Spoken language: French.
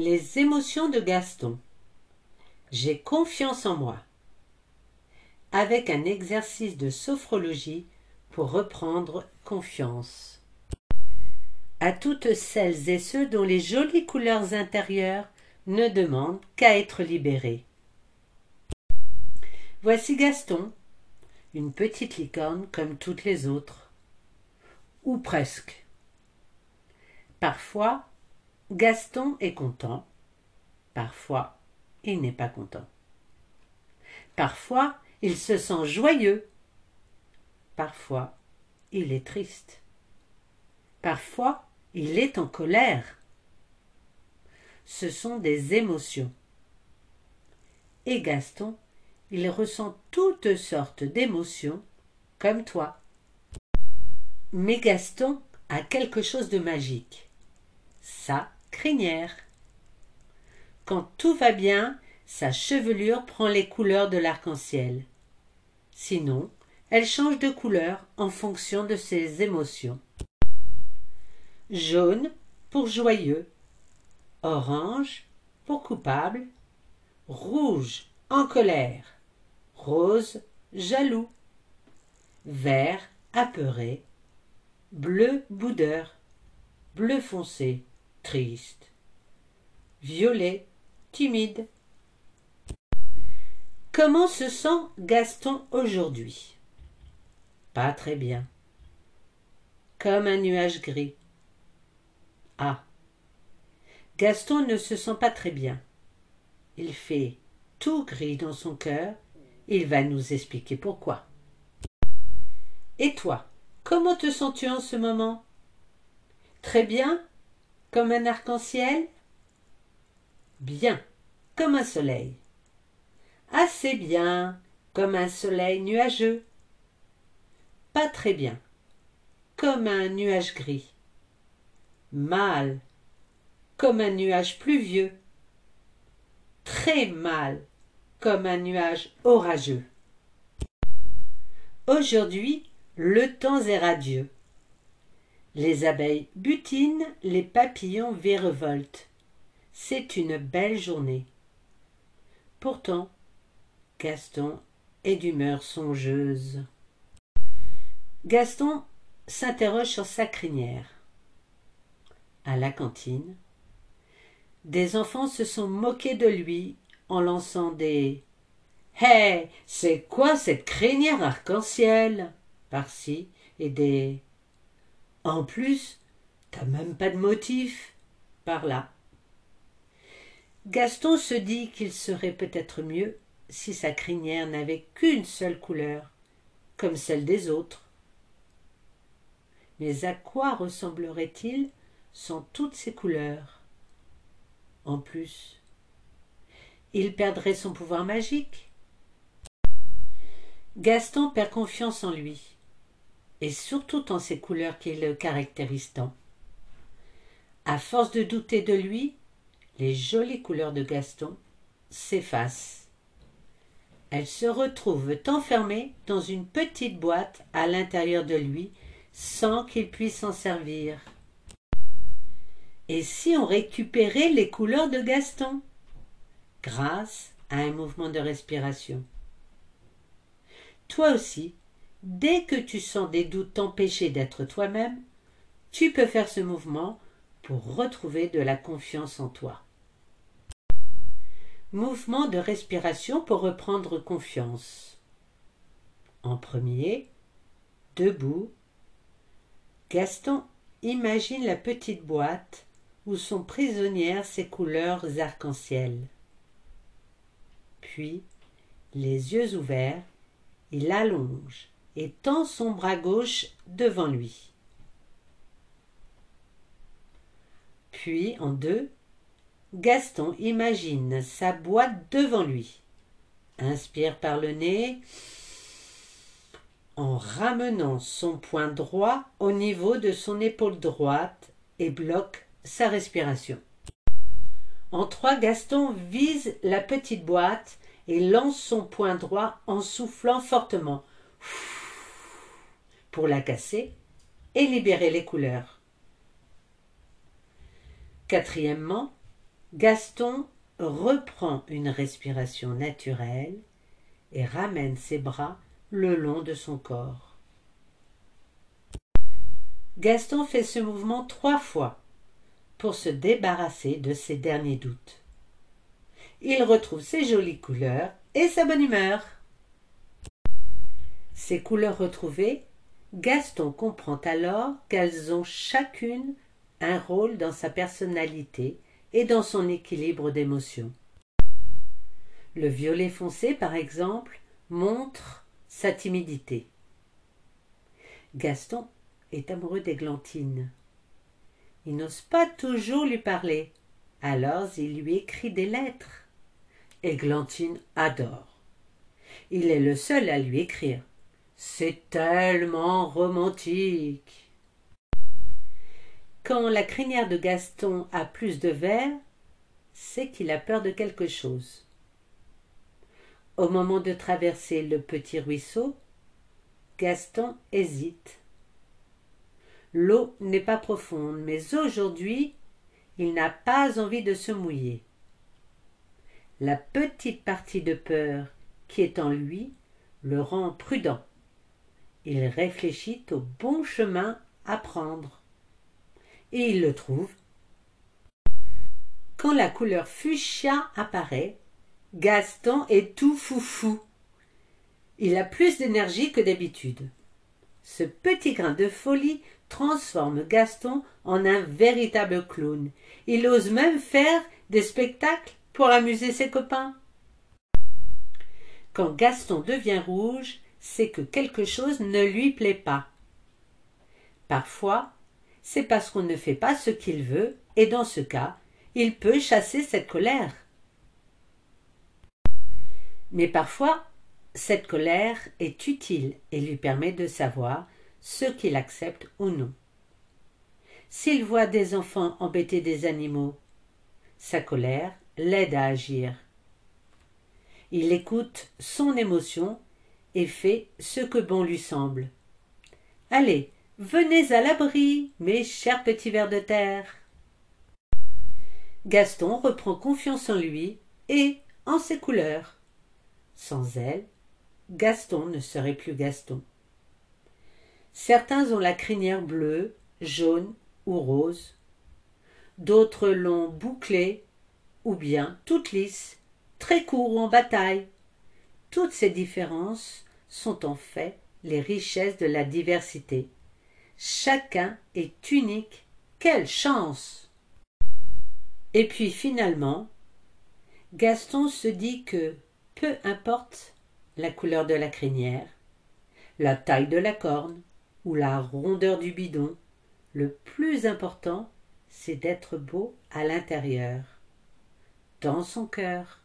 Les émotions de Gaston. J'ai confiance en moi. Avec un exercice de sophrologie pour reprendre confiance. À toutes celles et ceux dont les jolies couleurs intérieures ne demandent qu'à être libérées. Voici Gaston, une petite licorne comme toutes les autres. Ou presque. Parfois, Gaston est content, parfois il n'est pas content. Parfois il se sent joyeux, parfois il est triste. Parfois il est en colère. Ce sont des émotions. Et Gaston, il ressent toutes sortes d'émotions, comme toi. Mais Gaston a quelque chose de magique. Ça, crinière. Quand tout va bien, sa chevelure prend les couleurs de l'arc-en-ciel. Sinon, elle change de couleur en fonction de ses émotions. Jaune pour joyeux, orange pour coupable, rouge en colère, rose jaloux, vert apeuré, bleu boudeur, bleu foncé triste, violet, timide. Comment se sent Gaston aujourd'hui? Pas très bien. Comme un nuage gris. Ah. Gaston ne se sent pas très bien. Il fait tout gris dans son cœur. Il va nous expliquer pourquoi. Et toi, comment te sens-tu en ce moment? Très bien? Comme un arc-en-ciel? Bien, comme un soleil. Assez bien, comme un soleil nuageux. Pas très bien, comme un nuage gris. Mal, comme un nuage pluvieux. Très mal, comme un nuage orageux. Aujourd'hui, le temps est radieux. Les abeilles butinent, les papillons virevoltent. C'est une belle journée. Pourtant, Gaston est d'humeur songeuse. Gaston s'interroge sur sa crinière. À la cantine, des enfants se sont moqués de lui en lançant des Hé, c'est quoi cette crinière arc-en-ciel? par-ci et des en plus, t'as même pas de motif. Par là. Gaston se dit qu'il serait peut-être mieux si sa crinière n'avait qu'une seule couleur, comme celle des autres. Mais à quoi ressemblerait-il sans toutes ces couleurs? En plus, il perdrait son pouvoir magique. Gaston perd confiance en lui et surtout en ses couleurs qui le caractérisent tant. À force de douter de lui, les jolies couleurs de Gaston s'effacent. Elles se retrouvent enfermées dans une petite boîte à l'intérieur de lui sans qu'il puisse s'en servir. Et si on récupérait les couleurs de Gaston? Grâce à un mouvement de respiration Toi aussi, Dès que tu sens des doutes t'empêcher d'être toi-même, tu peux faire ce mouvement pour retrouver de la confiance en toi. Mouvement de respiration pour reprendre confiance. En premier, debout, Gaston imagine la petite boîte où sont prisonnières ses couleurs arc-en-ciel. Puis, les yeux ouverts, il allonge et tend son bras gauche devant lui. Puis, en deux, Gaston imagine sa boîte devant lui. Inspire par le nez en ramenant son poing droit au niveau de son épaule droite et bloque sa respiration. En trois, Gaston vise la petite boîte et lance son poing droit en soufflant fortement pour la casser et libérer les couleurs. Quatrièmement, Gaston reprend une respiration naturelle et ramène ses bras le long de son corps. Gaston fait ce mouvement trois fois pour se débarrasser de ses derniers doutes. Il retrouve ses jolies couleurs et sa bonne humeur. Ces couleurs retrouvées, Gaston comprend alors qu'elles ont chacune un rôle dans sa personnalité et dans son équilibre d'émotions. Le violet foncé, par exemple, montre sa timidité. Gaston est amoureux d'Églantine. Il n'ose pas toujours lui parler, alors il lui écrit des lettres. Églantine adore. Il est le seul à lui écrire. C'est tellement romantique. Quand la crinière de Gaston a plus de verre, c'est qu'il a peur de quelque chose. Au moment de traverser le petit ruisseau, Gaston hésite. L'eau n'est pas profonde, mais aujourd'hui, il n'a pas envie de se mouiller. La petite partie de peur qui est en lui le rend prudent. Il réfléchit au bon chemin à prendre. Et il le trouve. Quand la couleur fuchsia apparaît, Gaston est tout foufou. Il a plus d'énergie que d'habitude. Ce petit grain de folie transforme Gaston en un véritable clown. Il ose même faire des spectacles pour amuser ses copains. Quand Gaston devient rouge, c'est que quelque chose ne lui plaît pas. Parfois, c'est parce qu'on ne fait pas ce qu'il veut, et dans ce cas, il peut chasser cette colère. Mais parfois, cette colère est utile et lui permet de savoir ce qu'il accepte ou non. S'il voit des enfants embêter des animaux, sa colère l'aide à agir. Il écoute son émotion et fait ce que bon lui semble. Allez, venez à l'abri, mes chers petits vers de terre. Gaston reprend confiance en lui et en ses couleurs. Sans elle, Gaston ne serait plus Gaston. Certains ont la crinière bleue, jaune ou rose. D'autres l'ont bouclée ou bien toute lisse, très court ou en bataille. Toutes ces différences sont en fait les richesses de la diversité. Chacun est unique. Quelle chance Et puis finalement, Gaston se dit que peu importe la couleur de la crinière, la taille de la corne ou la rondeur du bidon, le plus important, c'est d'être beau à l'intérieur, dans son cœur.